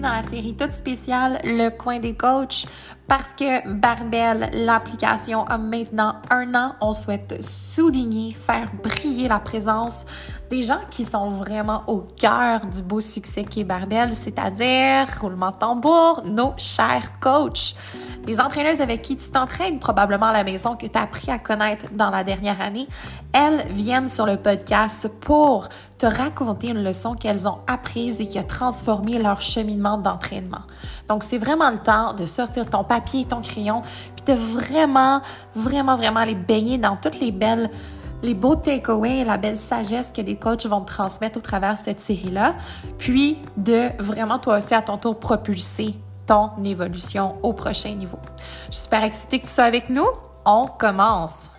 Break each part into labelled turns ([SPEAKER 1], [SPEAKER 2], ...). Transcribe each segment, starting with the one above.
[SPEAKER 1] dans la série toute spéciale Le coin des coachs parce que Barbel, l'application a maintenant un an. On souhaite souligner, faire briller la présence des gens qui sont vraiment au cœur du beau succès qu'est Barbel, c'est-à-dire, roulement de tambour, nos chers coachs. Les entraîneuses avec qui tu t'entraînes probablement à la maison, que tu as appris à connaître dans la dernière année, elles viennent sur le podcast pour te raconter une leçon qu'elles ont apprise et qui a transformé leur cheminement d'entraînement. Donc, c'est vraiment le temps de sortir ton papier et ton crayon, puis de vraiment, vraiment, vraiment les baigner dans toutes les belles les beaux takeaways et la belle sagesse que les coachs vont te transmettre au travers de cette série-là, puis de vraiment toi aussi à ton tour propulser ton évolution au prochain niveau. Je suis super excitée que tu sois avec nous. On commence!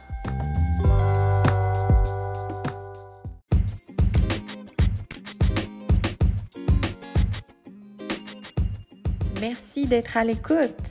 [SPEAKER 1] Merci d'être à l'écoute.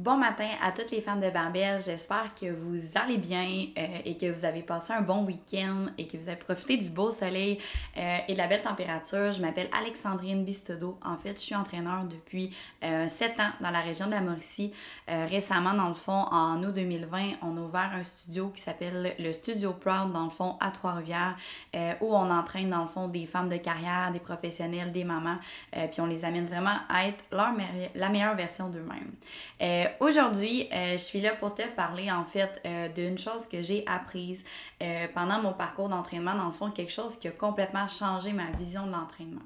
[SPEAKER 2] Bon matin à toutes les femmes de Barbel. J'espère que vous allez bien euh, et que vous avez passé un bon week-end et que vous avez profité du beau soleil euh, et de la belle température. Je m'appelle Alexandrine Bistodo. En fait, je suis entraîneur depuis euh, 7 ans dans la région de la Mauricie. Euh, récemment, dans le fond, en août 2020, on a ouvert un studio qui s'appelle le Studio Proud, dans le fond, à Trois-Rivières, où on entraîne, dans le fond, des femmes de carrière, des professionnels, des mamans, puis on les amène vraiment à être la meilleure version d'eux-mêmes. Aujourd'hui, euh, je suis là pour te parler en fait euh, d'une chose que j'ai apprise euh, pendant mon parcours d'entraînement, dans le fond, quelque chose qui a complètement changé ma vision de l'entraînement.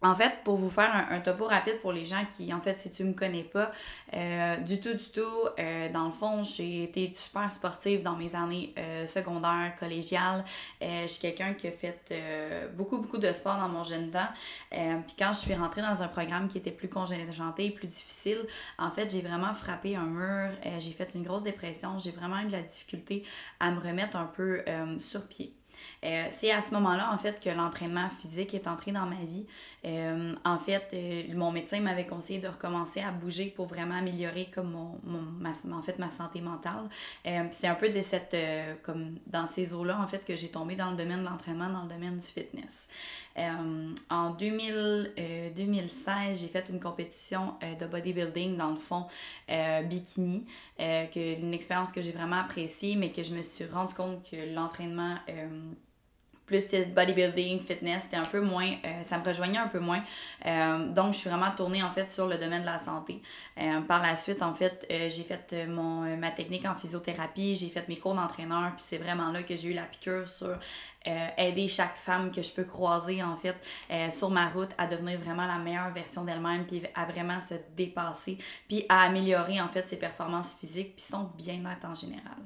[SPEAKER 2] En fait, pour vous faire un, topo rapide pour les gens qui, en fait, si tu me connais pas, euh, du tout, du tout, euh, dans le fond, j'ai été super sportive dans mes années euh, secondaires, collégiales. je suis quelqu'un qui a fait beaucoup, beaucoup de sport dans mon jeune temps. Puis quand je suis rentrée dans un programme qui était plus congénité, plus difficile, en fait, j'ai vraiment frappé un mur. j'ai fait une grosse dépression. J'ai vraiment eu de la difficulté à me remettre un peu sur pied. Euh, c'est à ce moment-là, en fait, que l'entraînement physique est entré dans ma vie. Euh, en fait, euh, mon médecin m'avait conseillé de recommencer à bouger pour vraiment améliorer comme mon, mon ma, en fait, ma santé mentale. c'est un peu de cette, comme dans ces eaux-là, en fait, que j'ai tombé dans le domaine de l'entraînement, dans le domaine du fitness. en 2000, 2016, j'ai fait une compétition de bodybuilding, dans le fond, bikini, que, une expérience que j'ai vraiment appréciée, mais que je me suis rendu compte que l'entraînement plus bodybuilding, fitness, c'était un peu moins, euh, ça me rejoignait un peu moins. Euh, donc, je suis vraiment tournée en fait sur le domaine de la santé. Euh, par la suite, en fait, j'ai fait mon, ma technique en physiothérapie, j'ai fait mes cours d'entraîneur, puis c'est vraiment là que j'ai eu la piqûre sur euh, aider chaque femme que je peux croiser en fait euh, sur ma route à devenir vraiment la meilleure version d'elle-même puis à vraiment se dépasser puis à améliorer en fait ses performances physiques puis son bien-être en général.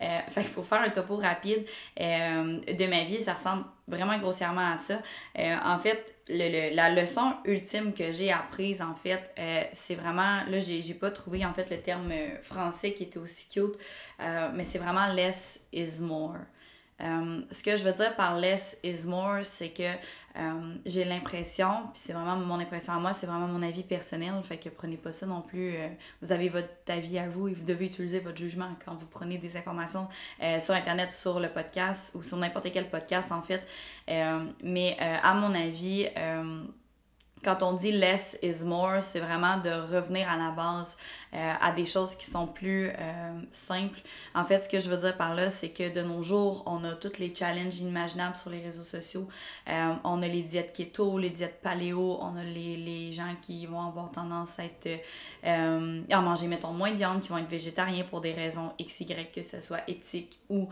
[SPEAKER 2] Euh, fait qu'il faut faire un topo rapide de ma vie, ça ressemble vraiment grossièrement à ça. en fait, le, la leçon ultime que j'ai apprise, en fait, c'est vraiment, là, j'ai, j'ai pas trouvé, en fait, le terme français qui était aussi cute, mais c'est vraiment less is more. Euh, ce que je veux dire par less is more, c'est que euh, j'ai l'impression, puis c'est vraiment mon impression à moi, c'est vraiment mon avis personnel, fait que prenez pas ça non plus. Euh, vous avez votre avis à vous et vous devez utiliser votre jugement quand vous prenez des informations sur Internet ou sur le podcast ou sur n'importe quel podcast en fait. mais à mon avis, quand on dit less is more, c'est vraiment de revenir à la base, euh, à des choses qui sont plus euh, simples. En fait, ce que je veux dire par là, c'est que de nos jours, on a tous les challenges inimaginables sur les réseaux sociaux. Euh, on a les diètes keto, les diètes paléo, on a les, les gens qui vont avoir tendance à être à manger, mettons, moins de viande, qui vont être végétariens pour des raisons X, Y, que ce soit éthique ou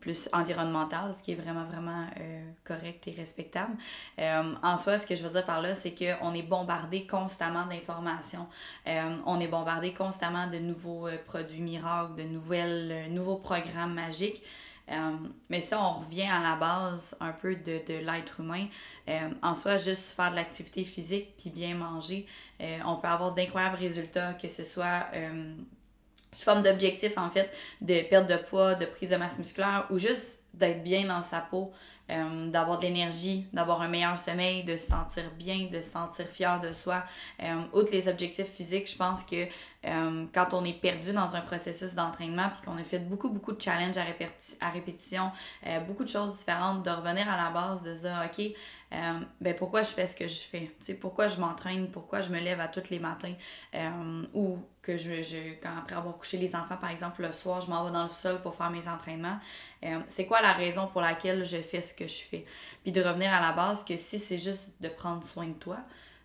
[SPEAKER 2] plus environnemental, ce qui est vraiment, vraiment correct et respectable. en soi, ce que je veux dire par là, c'est qu'on est bombardé constamment d'informations. on est bombardé constamment de nouveaux produits miracles, de nouvelles, nouveaux programmes magiques. Euh, mais si on revient à la base un peu de, de l'être humain, euh, en soi, juste faire de l'activité physique puis bien manger, euh, on peut avoir d'incroyables résultats, que ce soit sous forme d'objectif en fait, de perte de poids, de prise de masse musculaire ou juste d'être bien dans sa peau. Euh, d'avoir de l'énergie, d'avoir un meilleur sommeil, de se sentir bien, de se sentir fier de soi. Euh, outre les objectifs physiques, je pense que euh, quand on est perdu dans un processus d'entraînement puis qu'on a fait beaucoup, beaucoup de challenges à, à répétition, beaucoup de choses différentes, de revenir à la base, de dire, OK, euh, ben pourquoi je fais ce que je fais, sais pourquoi je m'entraîne, pourquoi je me lève à tous les matins, euh, ou que je, je, quand après avoir couché les enfants, par exemple, le soir, je m'en vais dans le sol pour faire mes entraînements. Euh, c'est quoi la raison pour laquelle je fais ce que je fais? Puis de revenir à la base que si c'est juste de prendre soin de toi,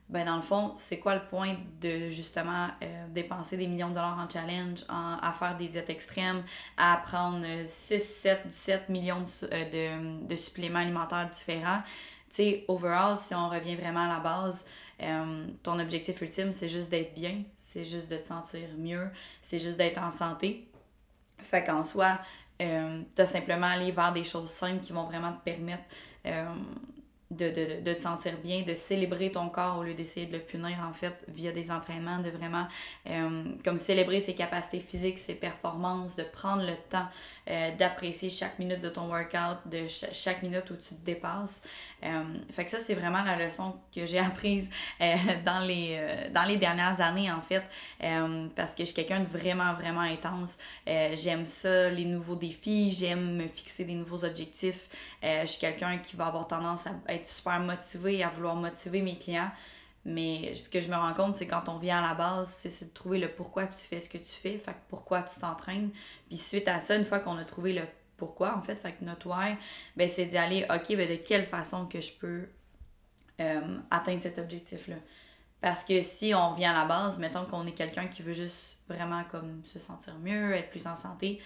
[SPEAKER 2] ben dans le fond, c'est quoi le point de justement dépenser des millions de dollars en challenge, en, à faire des diètes extrêmes, à prendre 6, 7, 17 millions de, de suppléments alimentaires différents? Tu sais, overall, si on revient vraiment à la base, euh, ton objectif ultime, c'est juste d'être bien, c'est juste de te sentir mieux, c'est juste d'être en santé. Fait qu'en soi, euh, as simplement aller vers des choses simples qui vont vraiment te permettre euh, de, de, de, te sentir bien, de célébrer ton corps au lieu d'essayer de le punir en fait via des entraînements, de vraiment euh, comme célébrer ses capacités physiques, ses performances, de prendre le temps euh, d'apprécier chaque minute de ton workout, de chaque minute où tu te dépasses. Euh, fait que ça, c'est vraiment la leçon que j'ai apprise dans, les, dans les dernières années en fait, parce que je suis quelqu'un de vraiment, vraiment intense. j'aime ça, les nouveaux défis, j'aime me fixer des nouveaux objectifs. je suis quelqu'un qui va avoir tendance à être super motivé, à vouloir motiver mes clients. Mais ce que je me rends compte, c'est quand on vient à la base, c'est de trouver le pourquoi tu fais ce que tu fais, fait pourquoi tu t'entraînes. Puis suite à ça, une fois qu'on a trouvé le pourquoi, en fait, fait que notre why, ben c'est d'y aller, ok, ben de quelle façon que je peux euh, atteindre cet objectif-là? Parce que si on revient à la base, mettons qu'on est quelqu'un qui veut juste vraiment comme se sentir mieux, être plus en santé,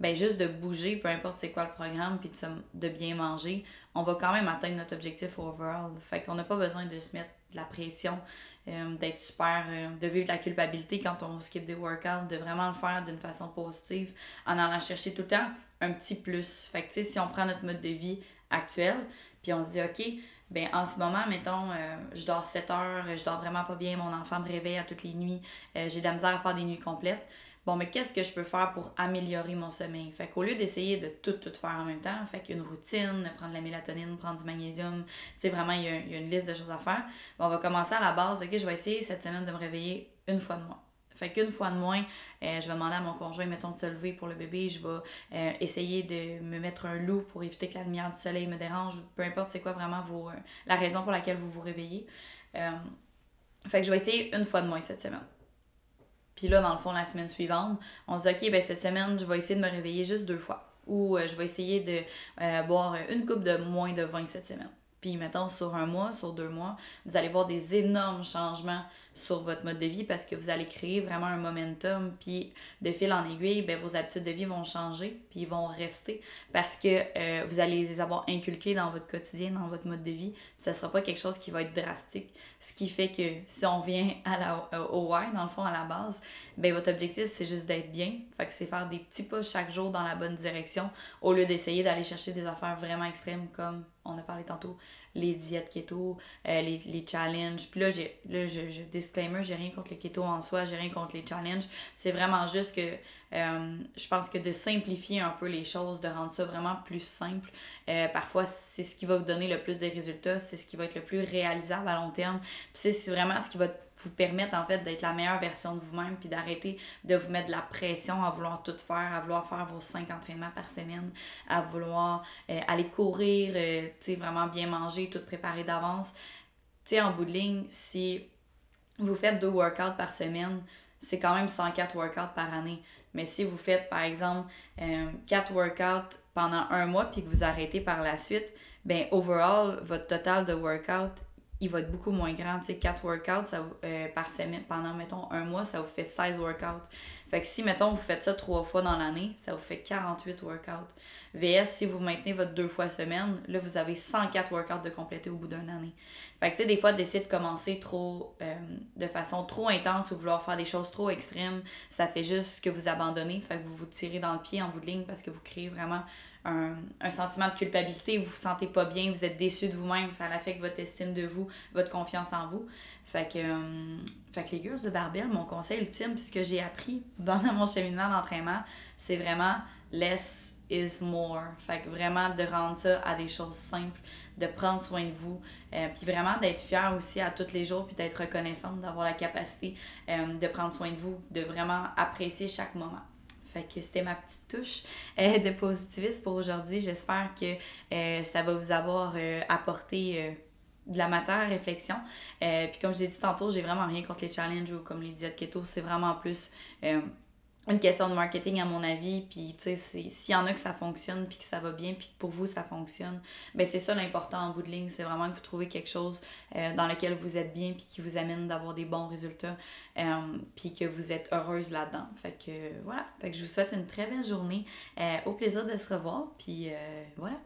[SPEAKER 2] ben juste de bouger, peu importe c'est quoi le programme, puis de, bien manger, on va quand même atteindre notre objectif overall. Fait qu'on n'a pas besoin de se mettre de la pression, euh, d'être super, euh, de vivre de la culpabilité quand on skip des workouts, de vraiment le faire d'une façon positive, en allant chercher tout le temps un petit plus. Fait que tu sais, si on prend notre mode de vie actuel, puis on se dit, OK, ben en ce moment, mettons, euh, je dors 7 heures, je dors vraiment pas bien, mon enfant me réveille à toutes les nuits, j'ai de la misère à faire des nuits complètes bon, mais qu'est-ce que je peux faire pour améliorer mon sommeil? Fait qu'au lieu d'essayer de tout, tout faire en même temps, fait une routine, prendre de la mélatonine, prendre du magnésium, tu sais, vraiment, il y, a, une liste de choses à faire. on va commencer à la base, ok, je vais essayer cette semaine de me réveiller une fois de moins. Fait qu'une fois de moins, euh, je vais demander à mon conjoint, mettons, de se lever pour le bébé. Je vais euh, essayer de me mettre un loup pour éviter que la lumière du soleil me dérange. Peu importe c'est quoi vraiment vos, euh, la raison pour laquelle vous vous réveillez. fait que je vais essayer une fois de moins cette semaine. Puis là, dans le fond, la semaine suivante, on se dit, OK, ben cette semaine, je vais essayer de me réveiller juste deux fois. Ou euh, je vais essayer de euh, boire une coupe de moins de vin cette semaine. Puis, mettons, sur un mois, sur deux mois, vous allez voir des énormes changements sur votre mode de vie parce que vous allez créer vraiment un momentum. Puis de fil en aiguille, ben, vos habitudes de vie vont changer, puis ils vont rester parce que euh, vous allez les avoir inculquées dans votre quotidien, dans votre mode de vie. Puis ça ne sera pas quelque chose qui va être drastique. Ce qui fait que si on vient à la, au why, dans le fond, à la base, ben, votre objectif, c'est juste d'être bien. Fait que c'est faire des petits pas chaque jour dans la bonne direction au lieu d'essayer d'aller chercher des affaires vraiment extrêmes comme on a parlé tantôt, les diètes keto, euh, les, les challenges. Puis là, j'ai, là je, je, disclaimer, j'ai rien contre le keto en soi, j'ai rien contre les challenges. C'est vraiment juste que euh, je pense que de simplifier un peu les choses, de rendre ça vraiment plus simple, euh, parfois c'est ce qui va vous donner le plus de résultats, c'est ce qui va être le plus réalisable à long terme. Puis c'est vraiment ce qui va vous permettre en fait d'être la meilleure version de vous-même puis d'arrêter de vous mettre de la pression à vouloir tout faire, à vouloir faire vos cinq entraînements par semaine, à vouloir euh, aller courir, vraiment bien manger, tout préparer d'avance. Tu sais, en bout de ligne, si vous faites deux workouts par semaine, c'est quand même 104 workouts par année. Mais si vous faites, par exemple, euh, 4 workouts pendant un mois puis que vous arrêtez par la suite, ben overall, votre total de workout, il va être beaucoup moins grand. Tu sais, 4 workouts ça, euh, par semaine pendant, mettons, un mois, ça vous fait 16 workouts. Fait que si, mettons, vous faites ça trois fois dans l'année, ça vous fait 48 workouts. VS, si vous maintenez votre deux fois semaine, là, vous avez 104 workouts de compléter au bout d'une année. Fait que, tu sais, des fois, d'essayer de commencer trop, euh, de façon trop intense ou vouloir faire des choses trop extrêmes, ça fait juste que vous abandonnez. Fait que vous vous tirez dans le pied en bout de ligne parce que vous créez vraiment un, un, sentiment de culpabilité, vous vous sentez pas bien, vous êtes déçu de vous-même, ça affecte votre estime de vous, votre confiance en vous. Fait que, euh, les girls de Barbell, mon conseil ultime, puisque j'ai appris dans mon cheminement d'entraînement, c'est vraiment less is more. Fait que vraiment de rendre ça à des choses simples, de prendre soin de vous, euh, puis vraiment d'être fier aussi à tous les jours, puis d'être reconnaissante, d'avoir la capacité euh, de prendre soin de vous, de vraiment apprécier chaque moment. Fait que c'était ma petite touche euh, de positivisme pour aujourd'hui. J'espère que euh, ça va vous avoir euh, apporté de la matière à réflexion. puis comme je l'ai dit tantôt, j'ai vraiment rien contre les challenges ou comme les diètes keto. C'est vraiment plus une question de marketing à mon avis puis tu sais s'il y en a que ça fonctionne puis que ça va bien puis que pour vous ça fonctionne ben c'est ça l'important en bout de ligne c'est vraiment que vous trouvez quelque chose euh, dans lequel vous êtes bien puis qui vous amène d'avoir des bons résultats euh, puis que vous êtes heureuse là-dedans. Fait que voilà. Fait que je vous souhaite une très belle journée euh, au plaisir de se revoir puis voilà